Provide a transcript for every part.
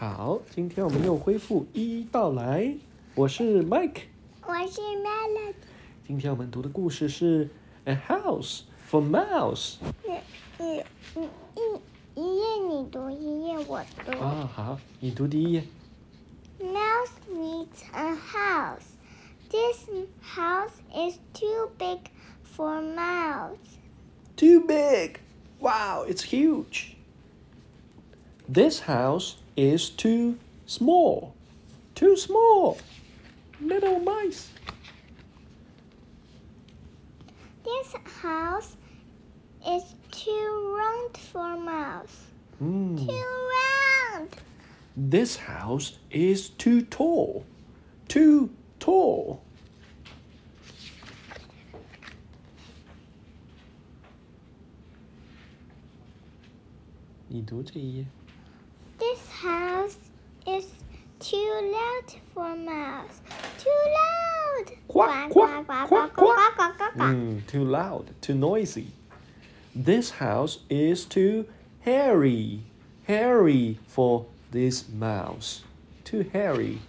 好，今天我们又恢复一一道来。我是 Mike，我是 Melody。今天我们读的故事是《A House for Mouse》。你你你一一页你读，一页我读。啊，好，你读第一页。 Mouse needs a house. This house is too big for mouse. Too big. Wow, it's huge. This house is too small. Too small. Little mice. This house is too round for mouse. Hmm. Too round. This house is too tall. Too tall. This is too loud for mouse. Too loud. Quack, quack, quack, quack. quack, quack, quack. Mm, too loud, too noisy. This house is too hairy. Hairy for this mouse. Too hairy.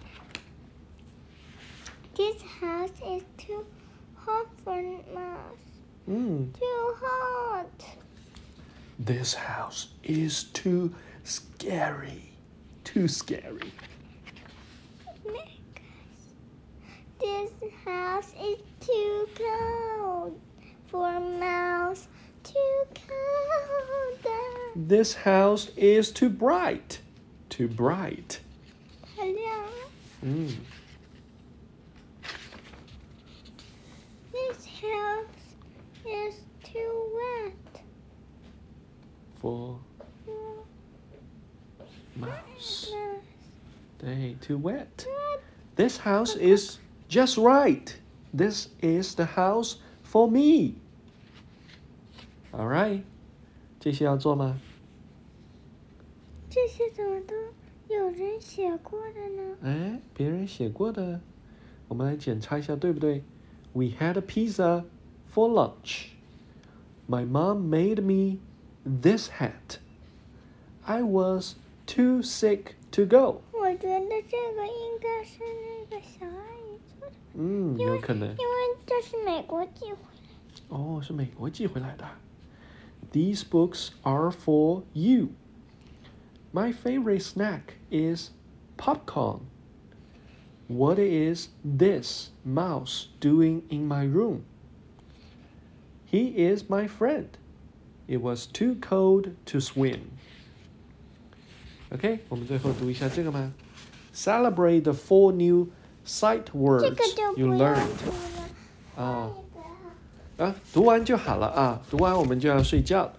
This house is too hot for mouse. Mm, Too hot. this house is too scary. Too scary. This house is too cold for mouse. Too cold. This house is too bright. Too bright. Hello. Mm. This house is too wet. For mouse. They too wet. This house is just right. This is the house for me. All right. 这些要做吗？这些怎么都有人写过的呢？哎，别人写过的，我们来检查一下对不对？We had a pizza for lunch. My mom made me this hat. I was too sick to go. 我觉得这个应该是那个小阿姨做的，嗯，因为有可能。因为这是美国寄回来哦，是美国寄回来的。These books are for you. My favorite snack is popcorn. What is this mouse doing in my room? He is my friend. It was too cold to swim. OK，我们最后读一下这个吗？Celebrate the four new sight words you learned. 啊、啊，读完就好了啊，读完我们就要睡觉了。